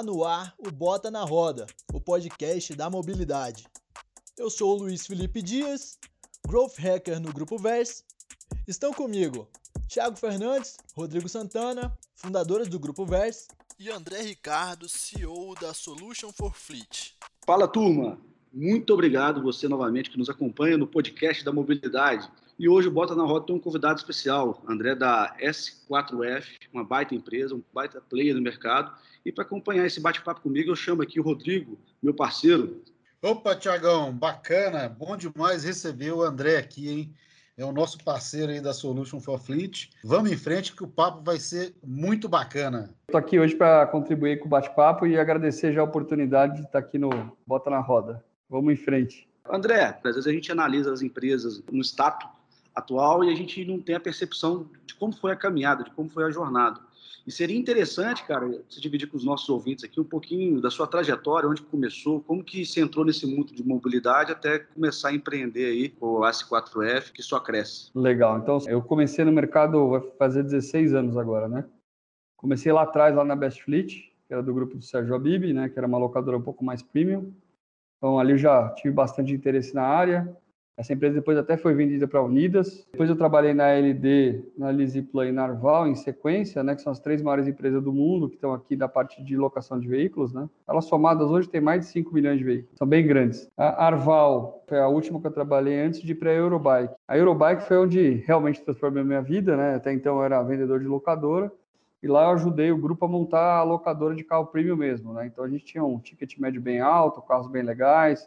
Tá no ar o Bota na Roda, o podcast da mobilidade. Eu sou o Luiz Felipe Dias, Growth Hacker no Grupo Verse. Estão comigo Thiago Fernandes, Rodrigo Santana, fundadores do Grupo Verse, e André Ricardo, CEO da Solution for Fleet. Fala turma, muito obrigado você novamente que nos acompanha no podcast da mobilidade. E hoje o Bota na Roda tem um convidado especial, André da S4F, uma baita empresa, um baita player no mercado. E para acompanhar esse bate-papo comigo, eu chamo aqui o Rodrigo, meu parceiro. Opa, Tiagão, bacana, bom demais receber o André aqui, hein? É o nosso parceiro aí da Solution for Fleet. Vamos em frente que o papo vai ser muito bacana. Estou aqui hoje para contribuir com o bate-papo e agradecer já a oportunidade de estar aqui no Bota na Roda. Vamos em frente. André, às vezes a gente analisa as empresas no status atual e a gente não tem a percepção de como foi a caminhada, de como foi a jornada. E seria interessante, cara, você dividir com os nossos ouvintes aqui um pouquinho da sua trajetória, onde começou, como que você entrou nesse mundo de mobilidade até começar a empreender aí com o S4F, que só cresce. Legal. Então, eu comecei no mercado, vai fazer 16 anos agora, né? Comecei lá atrás, lá na Best Fleet, que era do grupo do Sérgio Abib, né? Que era uma locadora um pouco mais premium. Então, ali eu já tive bastante interesse na área. Essa empresa depois até foi vendida para a Unidas. Depois eu trabalhei na LD, na Lisipla e na Arval em sequência, né, que são as três maiores empresas do mundo que estão aqui da parte de locação de veículos. Né? Elas somadas hoje têm mais de 5 milhões de veículos, são bem grandes. A Arval foi a última que eu trabalhei antes de ir para a Eurobike. A Eurobike foi onde realmente transformou a minha vida, né? até então eu era vendedor de locadora. E lá eu ajudei o grupo a montar a locadora de carro premium mesmo, né? Então a gente tinha um ticket médio bem alto, carros bem legais,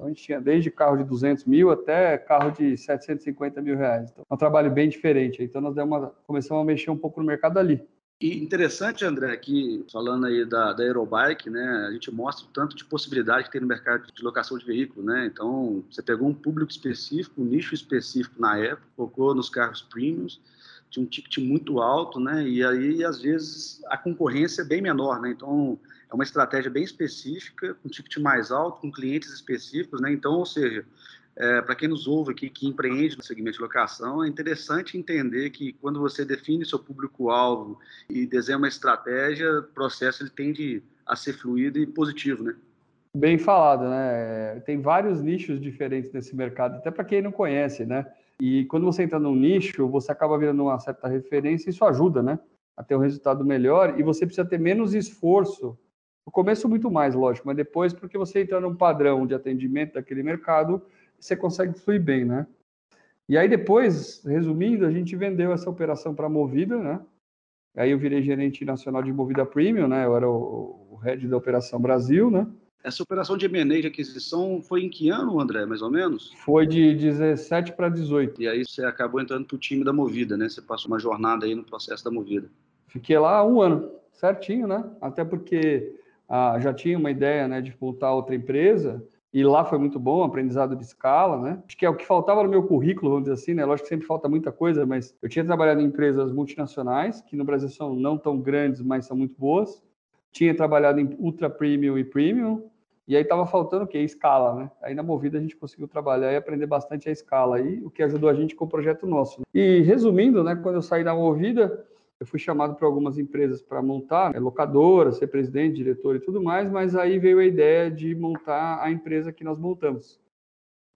então, a gente tinha desde carro de 200 mil até carro de 750 mil reais. Então, é um trabalho bem diferente. Então, nós uma, começamos a mexer um pouco no mercado ali. E interessante, André, que falando aí da, da Aerobike, né, a gente mostra o tanto de possibilidade que tem no mercado de locação de veículo, né? Então, você pegou um público específico, um nicho específico na época, colocou nos carros premiums, tinha um ticket muito alto, né? E aí, às vezes, a concorrência é bem menor, né? Então, é uma estratégia bem específica, com ticket mais alto, com clientes específicos, né? Então, ou seja, é, para quem nos ouve aqui, que empreende no segmento de locação, é interessante entender que quando você define seu público-alvo e desenha uma estratégia, o processo ele tende a ser fluido e positivo, né? Bem falado, né? Tem vários nichos diferentes nesse mercado, até para quem não conhece, né? E quando você entra num nicho, você acaba virando uma certa referência e isso ajuda, né? A ter um resultado melhor e você precisa ter menos esforço no começo, muito mais, lógico, mas depois, porque você entra num padrão de atendimento daquele mercado, você consegue fluir bem, né? E aí, depois, resumindo, a gente vendeu essa operação para a Movida, né? Aí eu virei gerente nacional de Movida Premium, né? Eu era o, o head da Operação Brasil, né? Essa operação de M&A de aquisição foi em que ano, André, mais ou menos? Foi de 17 para 18. E aí você acabou entrando para o time da Movida, né? Você passou uma jornada aí no processo da Movida. Fiquei lá um ano, certinho, né? Até porque ah, já tinha uma ideia né, de montar outra empresa, e lá foi muito bom, aprendizado de escala, né? Acho que é o que faltava no meu currículo, vamos dizer assim, né? Lógico que sempre falta muita coisa, mas eu tinha trabalhado em empresas multinacionais, que no Brasil são não tão grandes, mas são muito boas. Tinha trabalhado em ultra premium e premium, e aí estava faltando o quê? Escala, né? Aí na Movida a gente conseguiu trabalhar e aprender bastante a escala aí, o que ajudou a gente com o projeto nosso. E resumindo, né, quando eu saí da Movida, eu fui chamado para algumas empresas para montar, né, locadora, ser presidente, diretor e tudo mais, mas aí veio a ideia de montar a empresa que nós montamos.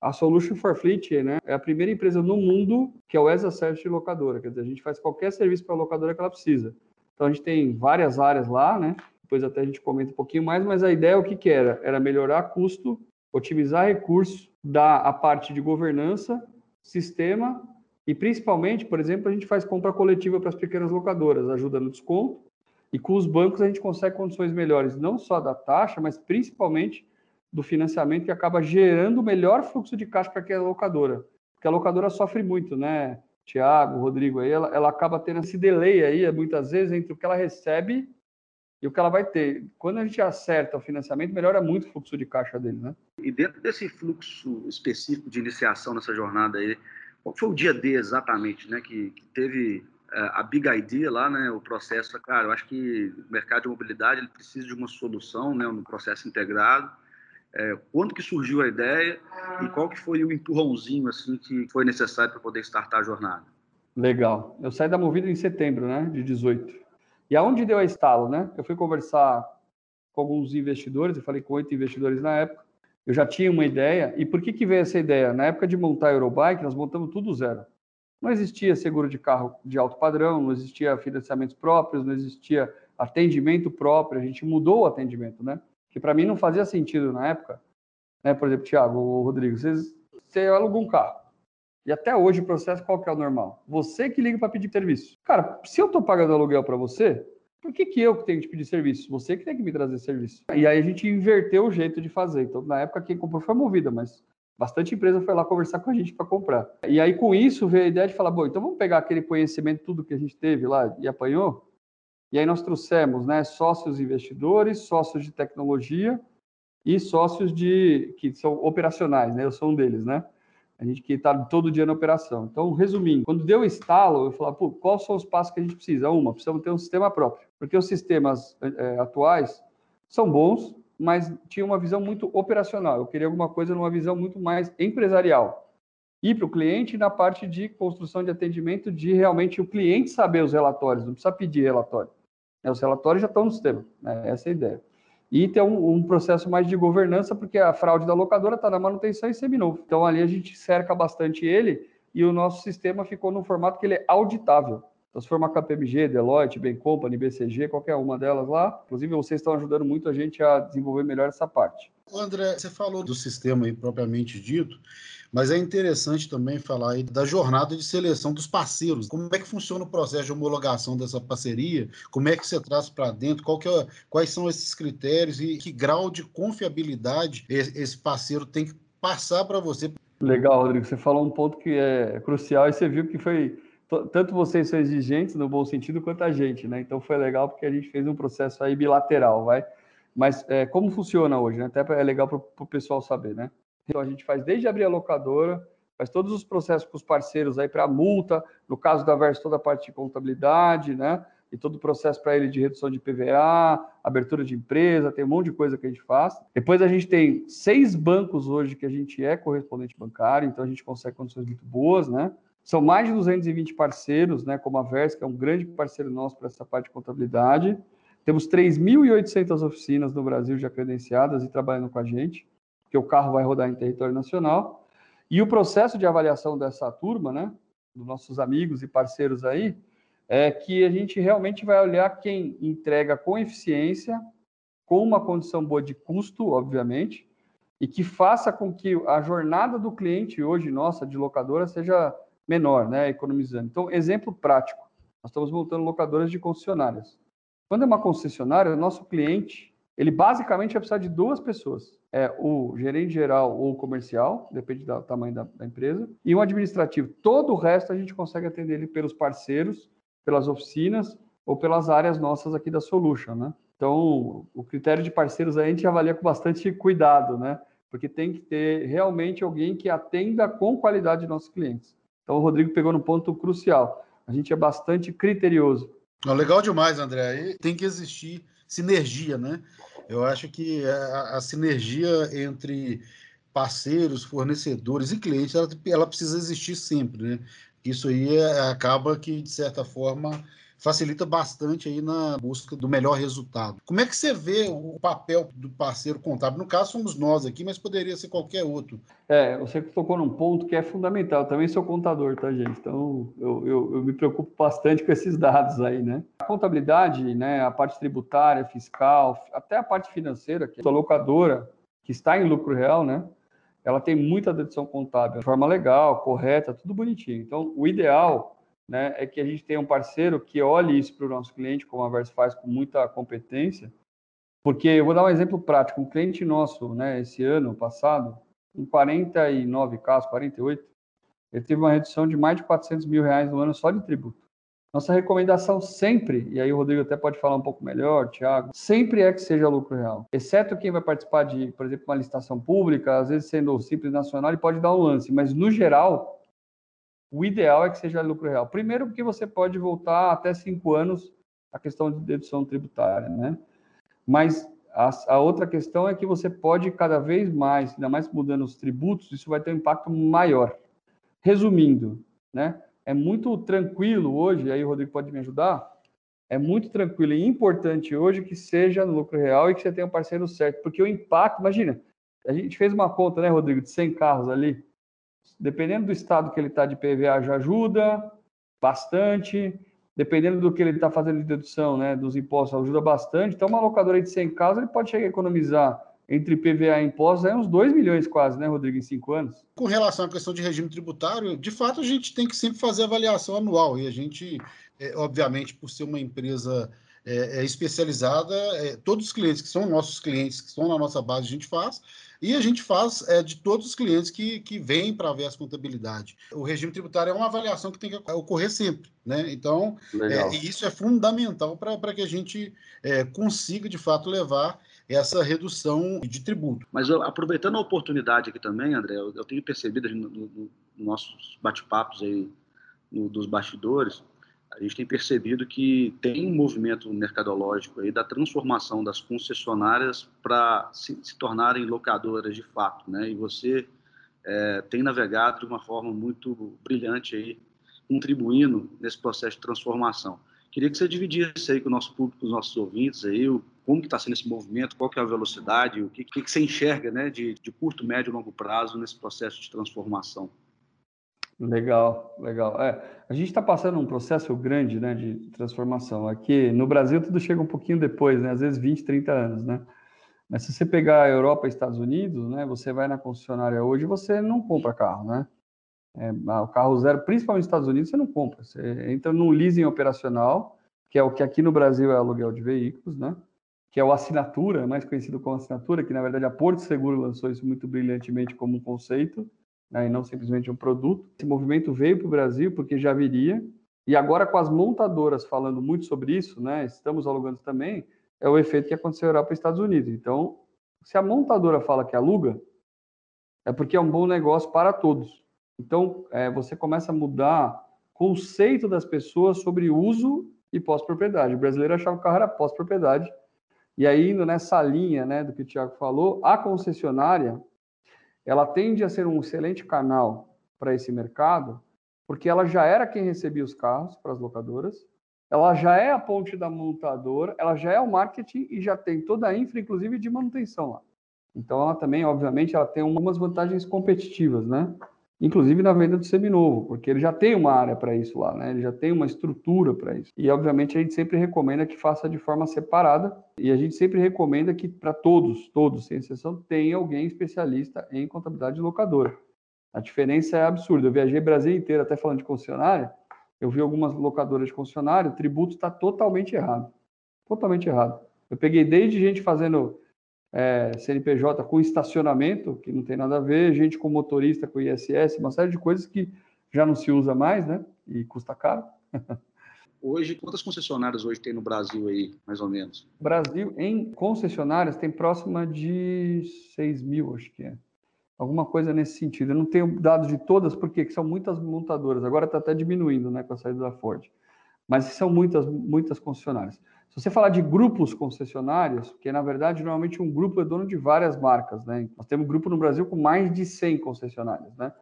A Solution for Fleet né, é a primeira empresa no mundo que é o as a service de locadora, quer dizer, a gente faz qualquer serviço para a locadora que ela precisa. Então a gente tem várias áreas lá, né? Depois até a gente comenta um pouquinho mais, mas a ideia o que, que era? Era melhorar custo, otimizar recursos, dar a parte de governança, sistema e principalmente, por exemplo, a gente faz compra coletiva para as pequenas locadoras, ajuda no desconto. E com os bancos a gente consegue condições melhores, não só da taxa, mas principalmente do financiamento que acaba gerando o melhor fluxo de caixa para aquela locadora. Porque a locadora sofre muito, né? Tiago, Rodrigo, aí ela, ela acaba tendo esse delay aí, muitas vezes, entre o que ela recebe e o que ela vai ter. Quando a gente acerta o financiamento, melhora muito o fluxo de caixa dele, né? E dentro desse fluxo específico de iniciação nessa jornada aí, qual foi o dia D exatamente, né, que, que teve uh, a Big Idea lá, né, o processo, cara, eu acho que o mercado de mobilidade ele precisa de uma solução, né, um processo integrado. É, quando que surgiu a ideia e qual que foi o empurrãozinho assim que foi necessário para poder startar a jornada? Legal. Eu saí da Movida em setembro, né, de 18. E aonde deu a estalo, né? Eu fui conversar com alguns investidores, eu falei com oito investidores na época, eu já tinha uma ideia. E por que, que veio essa ideia? Na época de montar a Eurobike, nós montamos tudo zero. Não existia seguro de carro de alto padrão, não existia financiamentos próprios, não existia atendimento próprio. A gente mudou o atendimento, né? Que para mim não fazia sentido na época. Né? Por exemplo, Thiago, ou Rodrigo, vocês, você alugou um carro. E até hoje o processo qual que é o normal? Você que liga para pedir serviço. Cara, se eu estou pagando aluguel para você, por que, que eu que tenho que pedir serviço? Você que tem que me trazer serviço. E aí a gente inverteu o jeito de fazer. Então, na época, quem comprou foi a Movida, mas bastante empresa foi lá conversar com a gente para comprar. E aí, com isso, veio a ideia de falar: bom, então vamos pegar aquele conhecimento, tudo que a gente teve lá e apanhou. E aí nós trouxemos né, sócios investidores, sócios de tecnologia e sócios de que são operacionais, né? Eu sou um deles, né? A gente que está todo dia na operação. Então, resumindo, quando deu o estalo, eu falei, pô, quais são os passos que a gente precisa? Uma, precisamos ter um sistema próprio, porque os sistemas é, atuais são bons, mas tinha uma visão muito operacional. Eu queria alguma coisa numa visão muito mais empresarial. Ir para o cliente na parte de construção de atendimento, de realmente o cliente saber os relatórios, não precisa pedir relatório. Os relatórios já estão no sistema, né? essa é a ideia e ter um, um, processo mais de governança, porque a fraude da locadora está na manutenção e seminovo. Então ali a gente cerca bastante ele e o nosso sistema ficou no formato que ele é auditável. Então, se for uma KPMG, Deloitte, Bain Company, BCG, qualquer uma delas lá, inclusive vocês estão ajudando muito a gente a desenvolver melhor essa parte. André, você falou do sistema aí propriamente dito, mas é interessante também falar aí da jornada de seleção dos parceiros. Como é que funciona o processo de homologação dessa parceria? Como é que você traz para dentro? É, quais são esses critérios e que grau de confiabilidade esse parceiro tem que passar para você? Legal, Rodrigo. Você falou um ponto que é crucial e você viu que foi tanto vocês são exigentes no bom sentido quanto a gente, né? Então foi legal porque a gente fez um processo aí bilateral, vai. Mas é, como funciona hoje, né? Até é legal para o pessoal saber, né? Então a gente faz desde abrir a locadora, faz todos os processos com os parceiros aí para multa, no caso da Verso toda a parte de contabilidade, né? E todo o processo para ele de redução de PVA, abertura de empresa, tem um monte de coisa que a gente faz. Depois a gente tem seis bancos hoje que a gente é correspondente bancário, então a gente consegue condições muito boas, né? São mais de 220 parceiros, né, como a Vers, que é um grande parceiro nosso para essa parte de contabilidade. Temos 3.800 oficinas no Brasil já credenciadas e trabalhando com a gente que o carro vai rodar em território nacional. E o processo de avaliação dessa turma, né, dos nossos amigos e parceiros aí, é que a gente realmente vai olhar quem entrega com eficiência, com uma condição boa de custo, obviamente, e que faça com que a jornada do cliente hoje nossa de locadora seja menor, né, economizando. Então, exemplo prático, nós estamos montando locadoras de concessionárias. Quando é uma concessionária, o nosso cliente, ele basicamente vai precisar de duas pessoas é o gerente geral ou comercial, depende do tamanho da, da, empresa, e um administrativo. Todo o resto a gente consegue atender ele pelos parceiros, pelas oficinas ou pelas áreas nossas aqui da Solution, né? Então, o critério de parceiros a gente avalia com bastante cuidado, né? Porque tem que ter realmente alguém que atenda com qualidade nossos clientes. Então, o Rodrigo pegou no ponto crucial. A gente é bastante criterioso. Legal demais, André. Aí tem que existir sinergia, né? Eu acho que a, a sinergia entre parceiros, fornecedores e clientes, ela, ela precisa existir sempre, né? Isso aí é, acaba que, de certa forma, facilita bastante aí na busca do melhor resultado. Como é que você vê o papel do parceiro contábil? No caso, somos nós aqui, mas poderia ser qualquer outro. É, você tocou num ponto que é fundamental. Eu também sou contador, tá, gente? Então, eu, eu, eu, me preocupo bastante com esses dados aí, né? A contabilidade, né, a parte tributária, fiscal, até a parte financeira, que é a locadora, que está em lucro real, né? Ela tem muita dedução contábil, de forma legal, correta, tudo bonitinho. Então, o ideal né, é que a gente tenha um parceiro que olhe isso para o nosso cliente, como a Vers faz com muita competência, porque eu vou dar um exemplo prático. Um cliente nosso, né, esse ano passado, em 49 casos, 48, ele teve uma redução de mais de 400 mil reais no ano só de tributo. Nossa recomendação sempre, e aí o Rodrigo até pode falar um pouco melhor, Thiago, sempre é que seja lucro real. Exceto quem vai participar de, por exemplo, uma licitação pública, às vezes sendo simples nacional, ele pode dar um lance, mas no geral, o ideal é que seja lucro real. Primeiro, porque você pode voltar até cinco anos a questão de dedução tributária, né? Mas a, a, outra questão é que você pode cada vez mais, ainda mais mudando os tributos, isso vai ter um impacto maior. Resumindo, né? É muito tranquilo hoje, aí o Rodrigo pode me ajudar, é muito tranquilo e importante hoje que seja no lucro real e que você tenha um parceiro certo, porque o impacto, imagina, a gente fez uma conta, né, Rodrigo, de 100 carros ali, dependendo do estado que ele está de PVA já ajuda bastante, dependendo do que ele está fazendo de dedução, né, dos impostos ajuda bastante, então uma locadora de 100 carros ele pode chegar a economizar entre PVA e impostos é uns 2 milhões quase, né, Rodrigo, em cinco anos? Com relação à questão de regime tributário, de fato a gente tem que sempre fazer avaliação anual. E a gente, é, obviamente, por ser uma empresa é, é especializada, é, todos os clientes que são nossos clientes, que estão na nossa base, a gente faz, e a gente faz é, de todos os clientes que, que vêm para ver essa contabilidade. O regime tributário é uma avaliação que tem que ocorrer sempre, né? Então, é, e isso é fundamental para que a gente é, consiga, de fato, levar essa redução de tributo. Mas eu, aproveitando a oportunidade aqui também, André, eu, eu tenho percebido nos no, no nossos bate-papos aí no, dos bastidores, a gente tem percebido que tem um movimento mercadológico aí da transformação das concessionárias para se, se, tornarem locadoras de fato, né? E você é, tem navegado de uma forma muito brilhante aí, contribuindo nesse processo de transformação. Queria que você dividisse aí com o nosso público, com os nossos ouvintes aí, o, como que está sendo esse movimento, qual que é a velocidade, o que, que, que você enxerga, né, de, de curto, médio e longo prazo nesse processo de transformação. Legal, legal. É, a gente está passando um processo grande né, de transformação. Aqui no Brasil tudo chega um pouquinho depois, né, às vezes 20, 30 anos. Né? Mas se você pegar a Europa e Estados Unidos, né, você vai na concessionária hoje você não compra carro. Né? É, o carro zero, principalmente nos Estados Unidos, você não compra. Você entra no leasing operacional, que é o que aqui no Brasil é aluguel de veículos, né? que é o assinatura, mais conhecido como assinatura, que na verdade a Porto Seguro lançou isso muito brilhantemente como um conceito né, e não simplesmente um produto. Esse movimento veio para o Brasil porque já viria, e agora com as montadoras falando muito sobre isso, né, estamos alugando também, é o efeito que aconteceu na Europa e Estados Unidos. Então, se a montadora fala que aluga, é porque é um bom negócio para todos. Então, é, você começa a mudar conceito das pessoas sobre uso e pós-propriedade. O brasileiro achava que o carro era pós-propriedade. E aí, indo nessa linha né, do que o Tiago falou, a concessionária ela tende a ser um excelente canal para esse mercado, porque ela já era quem recebia os carros para as locadoras, ela já é a ponte da montadora, ela já é o marketing e já tem toda a infra, inclusive de manutenção lá. Então, ela também, obviamente, ela tem umas vantagens competitivas, né? Inclusive na venda do seminovo, porque ele já tem uma área para isso lá, né? Ele já tem uma estrutura para isso. E obviamente a gente sempre recomenda que faça de forma separada e a gente sempre recomenda que para todos, todos sem exceção, tenha alguém especialista em contabilidade locadora. A diferença é absurda. Eu viajei Brasil inteiro até falando de concessionária, eu vi algumas locadoras de concessionária, o tributo está totalmente errado. Totalmente errado. Eu peguei desde gente fazendo é, CNPJ com estacionamento, que não tem nada a ver, gente com motorista, com ISS, uma série de coisas que já não se usa mais, né? E custa caro. Hoje, quantas concessionárias hoje tem no Brasil aí, mais ou menos? Brasil, em concessionárias, tem próxima de 6 mil, acho que é. Alguma coisa nesse sentido. Eu não tenho dados de todas, porque são muitas montadoras. Agora está até diminuindo, né, com a saída da Ford. Mas são muitas, muitas concessionárias. Se você falar de grupos concessionários, porque na verdade normalmente um grupo é dono de várias marcas, né? Nós temos grupo no Brasil com mais de 100 concessionárias, né?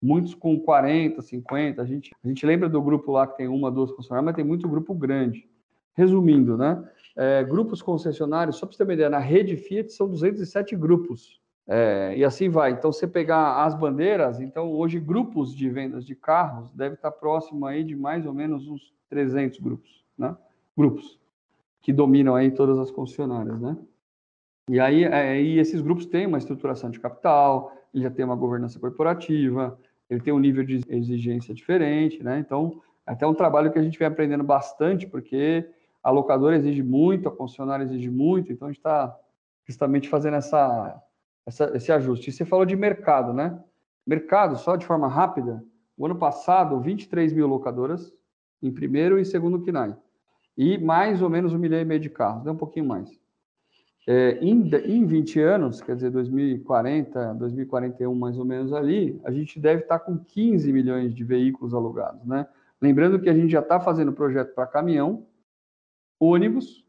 Muitos com 40, 50. A gente, a gente lembra do grupo lá que tem uma, duas concessionárias, mas tem muito grupo grande. Resumindo, né? É, grupos concessionários, só para você ter uma ideia, na rede Fiat são 207 grupos. É, e assim vai. Então, você pegar as bandeiras, então hoje grupos de vendas de carros deve estar próximo aí de mais ou menos uns 300 grupos, né? Grupos que dominam aí todas as concessionárias, né? E aí, é, e esses grupos têm uma estruturação de capital, ele já tem uma governança corporativa, ele tem um nível de exigência diferente, né? Então, é até um trabalho que a gente vem aprendendo bastante, porque a locadora exige muito, a concessionária exige muito, então a gente está justamente fazendo essa, essa, esse ajuste. E você falou de mercado, né? Mercado, só de forma rápida, o ano passado, 23 mil locadoras em primeiro e segundo KINAI e mais ou menos um milhão e meio de carros, deu um pouquinho mais. É, em, em 20 anos, quer dizer, 2040, 2041 mais ou menos ali, a gente deve estar com 15 milhões de veículos alugados, né? Lembrando que a gente já está fazendo projeto para caminhão, ônibus,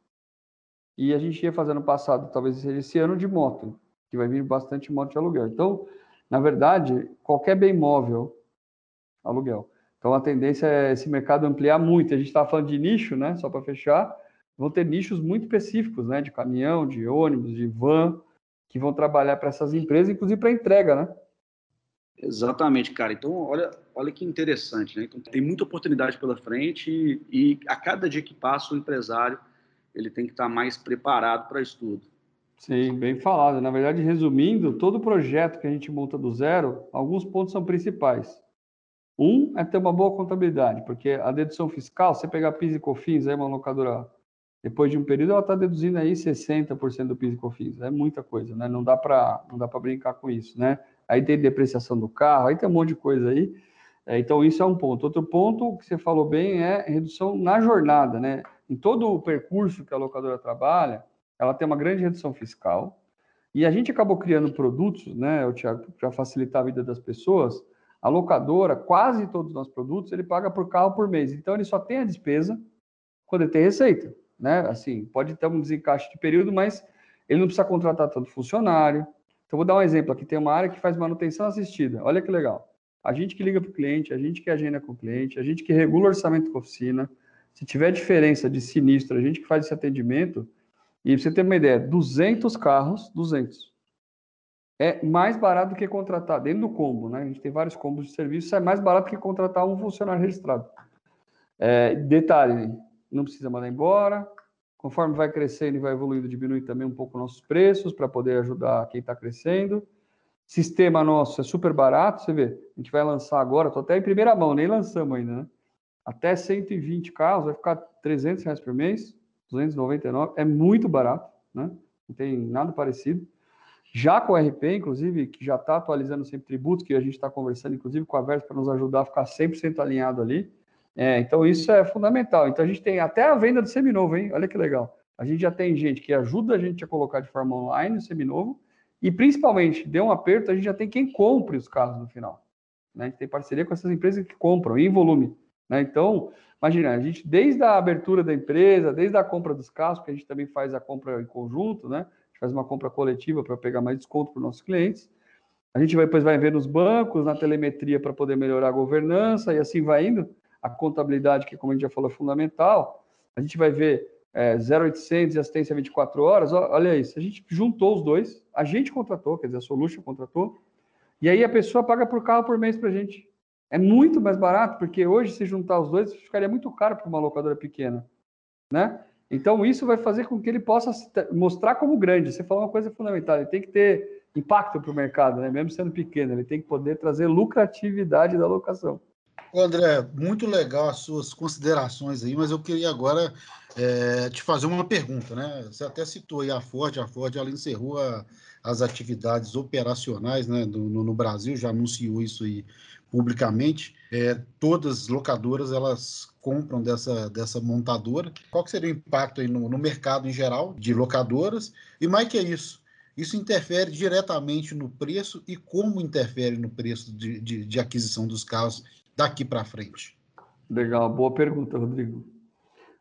e a gente ia fazendo passado, talvez seja esse ano, de moto, que vai vir bastante moto de aluguel. Então, na verdade, qualquer bem móvel, aluguel, Então a tendência é esse mercado ampliar muito. A gente estava falando de nicho, né? Só para fechar, vão ter nichos muito específicos, né? De caminhão, de ônibus, de van, que vão trabalhar para essas empresas, inclusive para entrega, né? Exatamente, cara. Então, olha, olha que interessante, né? Então, tem muita oportunidade pela frente e, e a cada dia que passa o empresário ele tem que estar mais preparado para isso tudo. Sim, bem falado. Na verdade, resumindo, todo projeto que a gente monta do zero, alguns pontos são principais. Um é ter uma boa contabilidade, porque a dedução fiscal, você pegar PIS e COFINS, aí uma locadora, depois de um período, ela está deduzindo aí 60% do PIS e COFINS. É muita coisa, né? Não dá para brincar com isso, né? Aí tem depreciação do carro, aí tem um monte de coisa aí. É, então, isso é um ponto. Outro ponto que você falou bem é redução na jornada, né? Em todo o percurso que a locadora trabalha, ela tem uma grande redução fiscal. E a gente acabou criando produtos, né, o Thiago, para facilitar a vida das pessoas. A locadora, quase todos os nossos produtos, ele paga por carro por mês. Então ele só tem a despesa quando ele tem receita, né? Assim, pode ter um desencaixe de período, mas ele não precisa contratar tanto funcionário. Então vou dar um exemplo aqui, tem uma área que faz manutenção assistida. Olha que legal. A gente que liga para o cliente, a gente que agenda com o cliente, a gente que regula o orçamento com a oficina. Se tiver diferença de sinistro, a gente que faz esse atendimento, e você ter uma ideia, 200 carros, 200. É mais barato do que contratar, dentro do combo, né? A gente tem vários combos de serviço, é mais barato que contratar um funcionário registrado. É, detalhe, não precisa mandar embora. Conforme vai crescendo e vai evoluindo, diminui também um pouco nossos preços para poder ajudar quem está crescendo. Sistema nosso é super barato, você vê. A gente vai lançar agora, estou até em primeira mão, nem lançamos ainda, né? Até 120 carros, vai ficar 300 reais por mês. 299, é muito barato, né? Não tem nada parecido. Já com o RP, inclusive, que já está atualizando sempre tributos, que a gente está conversando, inclusive, com a Versa para nos ajudar a ficar 100% alinhado ali. É, então, isso é fundamental. Então, a gente tem até a venda do seminovo, hein? Olha que legal. A gente já tem gente que ajuda a gente a colocar de forma online o seminovo, e principalmente, deu um aperto, a gente já tem quem compre os carros no final. Né? A gente tem parceria com essas empresas que compram em volume. Né? Então, Imagina, a gente, desde a abertura da empresa, desde a compra dos carros, porque a gente também faz a compra em conjunto, né? Faz uma compra coletiva para pegar mais desconto para os nossos clientes. A gente vai, depois vai ver nos bancos, na telemetria para poder melhorar a governança e assim vai indo. A contabilidade, que como a gente já falou, é fundamental. A gente vai ver é, 0800 e assistência 24 horas. Olha isso, a gente juntou os dois, a gente contratou, quer dizer, a Solution contratou, e aí a pessoa paga por carro por mês para a gente. É muito mais barato, porque hoje, se juntar os dois, ficaria muito caro para uma locadora pequena, né? Então, isso vai fazer com que ele possa mostrar como grande. Você falou uma coisa fundamental, ele tem que ter impacto para o mercado, né? mesmo sendo pequeno, ele tem que poder trazer lucratividade da locação. André, muito legal as suas considerações aí, mas eu queria agora é, te fazer uma pergunta, né? Você até citou aí a Ford, a Ford ela encerrou a, as atividades operacionais né, do, no, no, Brasil, já anunciou isso aí publicamente, é, todas as locadoras elas compram dessa, dessa montadora. Qual seria o impacto aí no, no mercado em geral de locadoras? E mais que isso, isso interfere diretamente no preço e como interfere no preço de, de, de aquisição dos carros daqui para frente? Legal, boa pergunta, Rodrigo.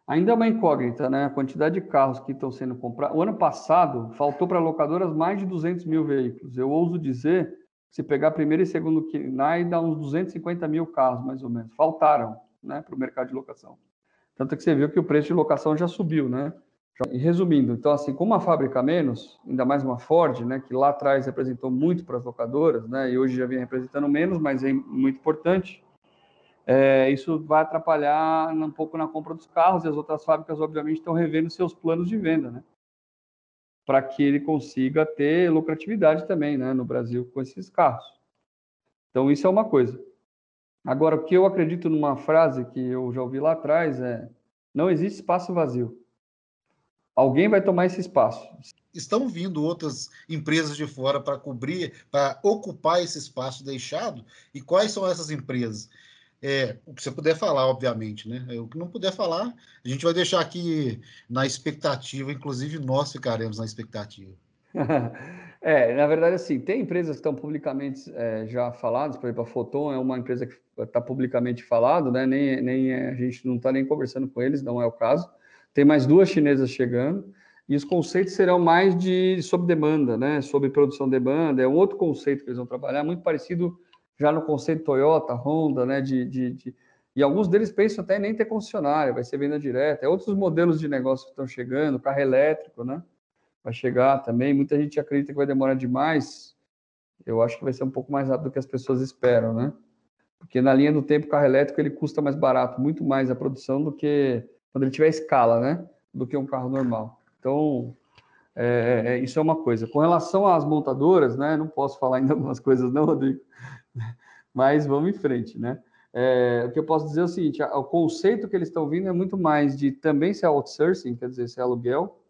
Ainda é uma incógnita, né? A quantidade de carros que estão sendo comprados. O ano passado, faltou para locadoras mais de 200 mil veículos. Eu ouso dizer se pegar primeiro e segundo KNAI, dá uns 250 mil carros, mais ou menos. Faltaram né, para o mercado de locação. Tanto que você viu que o preço de locação já subiu, né? E resumindo, então, assim, com uma fábrica menos, ainda mais uma Ford, né, que lá atrás representou muito para as locadoras, né, e hoje já vem representando menos, mas é muito importante, é, isso vai atrapalhar um pouco na compra dos carros, e as outras fábricas, obviamente, estão revendo seus planos de venda, né? Para que ele consiga ter lucratividade também né, no Brasil com esses carros. Então, isso é uma coisa. Agora, o que eu acredito numa frase que eu já ouvi lá atrás é: não existe espaço vazio. Alguém vai tomar esse espaço. Estão vindo outras empresas de fora para cobrir, para ocupar esse espaço deixado? E quais são essas empresas? É, o que você puder falar, obviamente, né? O que não puder falar, a gente vai deixar aqui na expectativa, inclusive nós ficaremos na expectativa. é, na verdade, assim, tem empresas que estão publicamente é, já faladas, por exemplo, a Foton é uma empresa que está publicamente falado, né? Nem, nem a gente não está nem conversando com eles, não é o caso. Tem mais duas chinesas chegando e os conceitos serão mais de sob demanda, né? Sobre produção de demanda, é um outro conceito que eles vão trabalhar, muito parecido já no conceito Toyota, Honda, né, de, de, de, E alguns deles pensam até em nem ter concessionária, vai ser venda direta. É outros modelos de negócio estão chegando, carro elétrico, né? Vai chegar também. Muita gente acredita que vai demorar demais. Eu acho que vai ser um pouco mais rápido do que as pessoas esperam, né? Porque na linha do tempo, o carro elétrico ele custa mais barato, muito mais a produção do que quando ele tiver escala, né? Do que um carro normal. Então, é, é, isso é uma coisa. Com relação às montadoras, né? Não posso falar ainda algumas coisas, não, Rodrigo. Mas vamos em frente, né? É, o que eu posso dizer é o seguinte: o conceito que eles estão vindo é muito mais de também ser outsourcing, quer dizer, ser aluguel.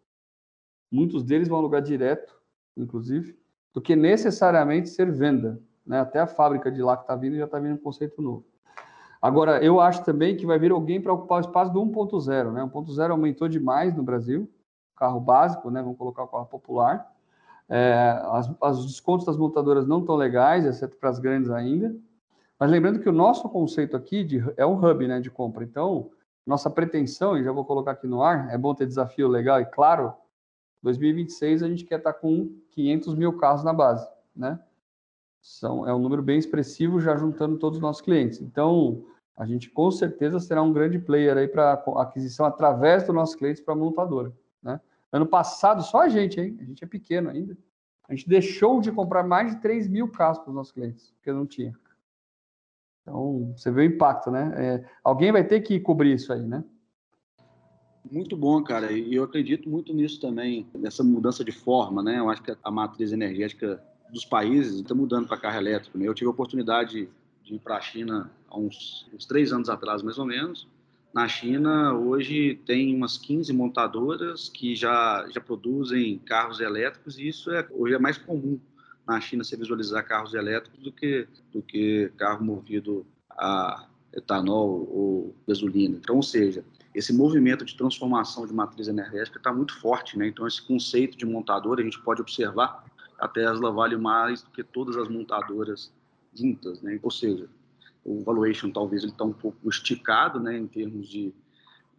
Muitos deles vão alugar direto, inclusive, do que necessariamente ser venda. Né? Até a fábrica de lá que está vindo já está vindo um conceito novo. Agora, eu acho também que vai vir alguém para ocupar o espaço do 1.0. Né? 1.0 aumentou demais no Brasil, carro básico, né? vamos colocar o carro popular. É, as, os descontos das montadoras não estão legais, exceto para as grandes ainda. Mas lembrando que o nosso conceito aqui de, é um hub né, de compra. Então, nossa pretensão, e já vou colocar aqui no ar, é bom ter desafio legal e claro, 2026 a gente quer estar com 500 mil carros na base, né? São, é um número bem expressivo, já juntando todos os nossos clientes. Então, a gente com certeza será um grande player aí para aquisição através dos nossos clientes para a montadora, né? Ano passado, só a gente, hein? A gente é pequeno ainda. A gente deixou de comprar mais de 3 mil carros para os nossos clientes, porque não tinha. Então, você vê o impacto, né? É, alguém vai ter que cobrir isso aí, né? Muito bom, cara. E eu acredito muito nisso também, nessa mudança de forma, né? Eu acho que a matriz energética dos países está mudando para carro elétrico. Né? Eu tive a oportunidade de ir para a China há uns, uns, três anos atrás, mais ou menos. Na China, hoje, tem umas 15 montadoras que já, já produzem carros elétricos e isso é, hoje é mais comum na China se visualizar carros elétricos do que, do que carro movido a etanol ou gasolina. Então, ou seja, esse movimento de transformação de matriz energética está muito forte, né? Então, esse conceito de montadora, a gente pode observar, a Tesla vale mais do que todas as montadoras juntas, né? Ou seja, o valuation talvez ele está um pouco esticado, né, em termos de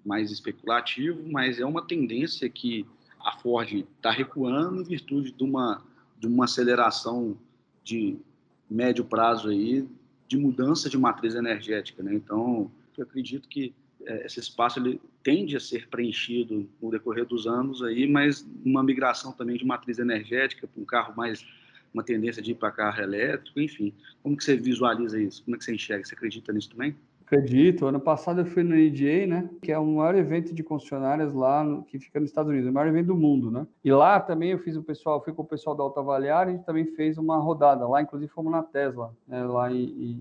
mais especulativo, mas é uma tendência que a Ford está recuando em virtude de uma de uma aceleração de médio prazo aí de mudança de matriz energética, né? Então, eu acredito que é, esse espaço ele tende a ser preenchido no decorrer dos anos aí, mas uma migração também de matriz energética para um carro mais uma tendência de ir para carro elétrico, enfim. Como que você visualiza isso? Como é que você enxerga? Você acredita nisso também? Acredito. Ano passado eu fui no EDA, né? Que é o maior evento de concessionárias lá no, que fica nos Estados Unidos, o maior evento do mundo, né? E lá também eu fiz o pessoal, fui com o pessoal da Alta Avaliar e a gente também fez uma rodada lá, inclusive fomos na Tesla, né? Lá e, e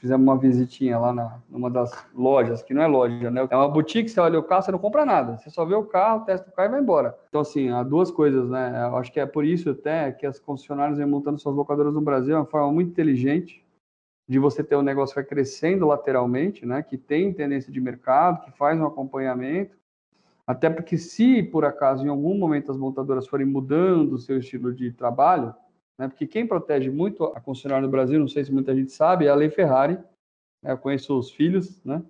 fizemos uma visitinha lá na numa das lojas, que não é loja, né? É uma boutique, você olha o carro, você não compra nada. Você só vê o carro, testa o carro e vai embora. Então, assim, há duas coisas, né? Eu acho que é por isso até que as concessionárias vêm montando suas locadoras no Brasil de uma forma muito inteligente, de você ter um negócio que vai crescendo lateralmente, né, que tem tendência de mercado, que faz um acompanhamento, até porque se por acaso em algum momento as montadoras forem mudando o seu estilo de trabalho, né, porque quem protege muito a concessionária no Brasil, não sei se muita gente sabe, é a Lei Ferrari, né, eu conheço os filhos, né,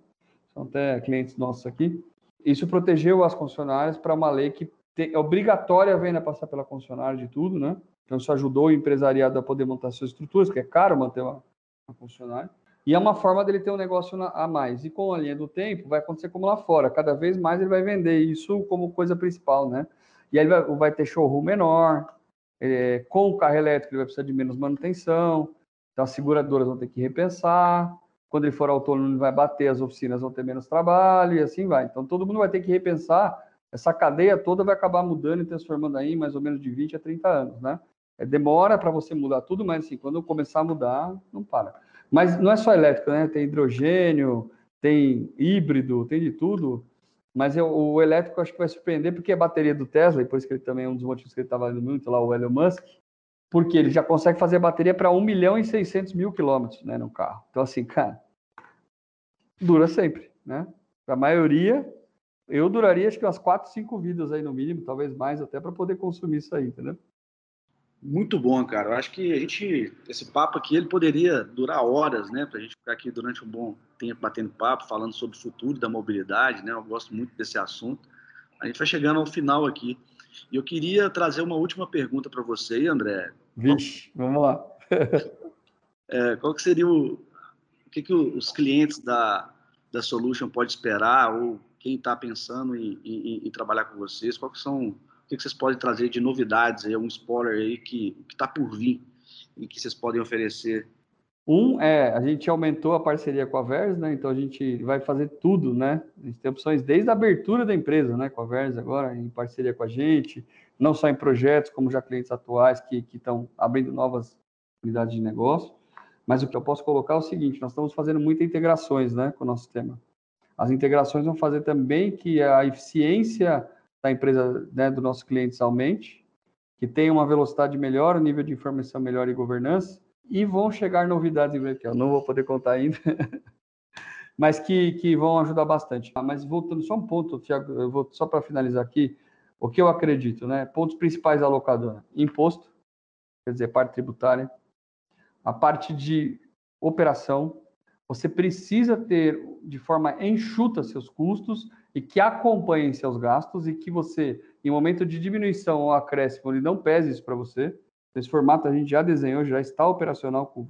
são até clientes nossos aqui, isso protegeu as concessionárias para uma lei que é obrigatória a venda passar pela concessionária de tudo, né, então isso ajudou o empresariado a poder montar suas estruturas, que é caro manter uma funcionário. E é uma forma dele ter um negócio a mais. E com a linha do tempo, vai acontecer como lá fora. Cada vez mais ele vai vender isso como coisa principal, né? E aí vai, vai ter showroom menor, é, com o carro elétrico ele vai precisar de menos manutenção, então as seguradoras vão ter que repensar. Quando ele for autônomo, ele vai bater, as oficinas vão ter menos trabalho e assim vai. Então todo mundo vai ter que repensar. Essa cadeia toda vai acabar mudando e transformando aí mais ou menos de 20 a 30 anos, né? É, demora para você mudar tudo, mas assim, quando começar a mudar, não para. Mas não é só elétrico, né? Tem hidrogênio, tem híbrido, tem de tudo. Mas eu, o elétrico acho que vai surpreender, porque a bateria do Tesla, e por isso que ele também é um dos motivos que ele estava indo muito lá, o Elon Musk, porque ele já consegue fazer bateria para 1 milhão e 600 mil quilômetros né, no carro. Então, assim, cara, dura sempre, né? Para a maioria, eu duraria acho que umas 4, 5 vidas aí no mínimo, talvez mais até para poder consumir isso aí, entendeu? Muito bom, cara. Eu acho que a gente, esse papo aqui, ele poderia durar horas, né? Para a gente ficar aqui durante um bom tempo batendo papo, falando sobre o futuro da mobilidade, né? Eu gosto muito desse assunto. A gente vai chegando ao final aqui. E eu queria trazer uma última pergunta para você, André. Vixe, vamos lá. é, qual que seria o, o que, que os clientes da, da Solution pode esperar ou quem está pensando em, em, em, trabalhar com vocês? Quais são, o que vocês podem trazer de novidades aí, um spoiler aí que está por vir e que vocês podem oferecer? Um é, a gente aumentou a parceria com a Vers, né? Então a gente vai fazer tudo, né? A gente tem opções desde a abertura da empresa, né? Com a Vers agora, em parceria com a gente, não só em projetos, como já clientes atuais que estão abrindo novas unidades de negócio. Mas o que eu posso colocar é o seguinte: nós estamos fazendo muitas integrações né, com o nosso sistema. As integrações vão fazer também que a eficiência da empresa, né, dos nossos clientes aumente, que tenha uma velocidade melhor, um nível de informação melhor e governança, e vão chegar novidades em breve, que eu não vou poder contar ainda, mas que, que vão ajudar bastante. Ah, mas voltando só um ponto, Tiago, eu vou só para finalizar aqui, o que eu acredito, né? Pontos principais da locadora: imposto, quer dizer, parte tributária, a parte de operação, você precisa ter de forma enxuta seus custos e que acompanhem seus gastos e que você, em momento de diminuição ou acréscimo, ele não pese isso para você. Esse formato a gente já desenhou, já está operacional com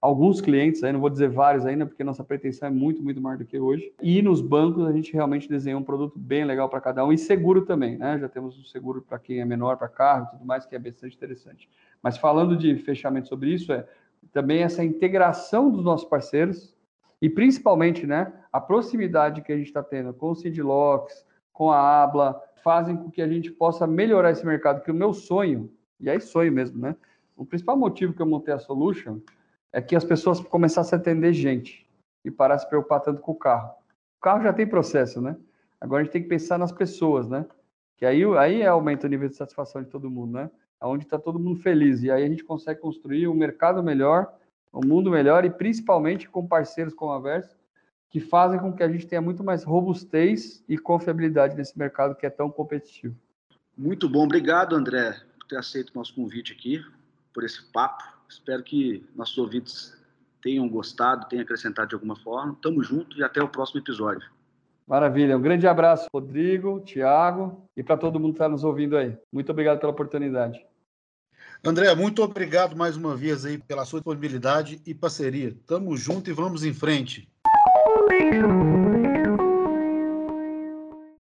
alguns clientes, aí não vou dizer vários ainda, porque nossa pretensão é muito, muito maior do que hoje. E nos bancos a gente realmente desenhou um produto bem legal para cada um e seguro também, né? Já temos um seguro para quem é menor, para carro e tudo mais, que é bastante interessante. Mas falando de fechamento sobre isso, é também essa integração dos nossos parceiros e principalmente, né, a proximidade que a gente está tendo com o Sidlocks, com a Abla, fazem com que a gente possa melhorar esse mercado, que o meu sonho, e aí sonho mesmo, né? O principal motivo que eu montei a Solution é que as pessoas começassem a atender gente e parar de se preocupar tanto com o carro. O carro já tem processo, né? Agora a gente tem que pensar nas pessoas, né? Que aí, aí aumenta o nível de satisfação de todo mundo, né? Onde está todo mundo feliz. E aí a gente consegue construir um mercado melhor, um mundo melhor e principalmente com parceiros como a Verso, que fazem com que a gente tenha muito mais robustez e confiabilidade nesse mercado que é tão competitivo. Muito bom, obrigado André por ter aceito o nosso convite aqui, por esse papo. Espero que nossos ouvintes tenham gostado, tenham acrescentado de alguma forma. Tamo junto e até o próximo episódio. Maravilha. Um grande abraço, Rodrigo, Tiago e para todo mundo que está nos ouvindo aí. Muito obrigado pela oportunidade. André, muito obrigado mais uma vez aí pela sua disponibilidade e parceria. Tamo junto e vamos em frente.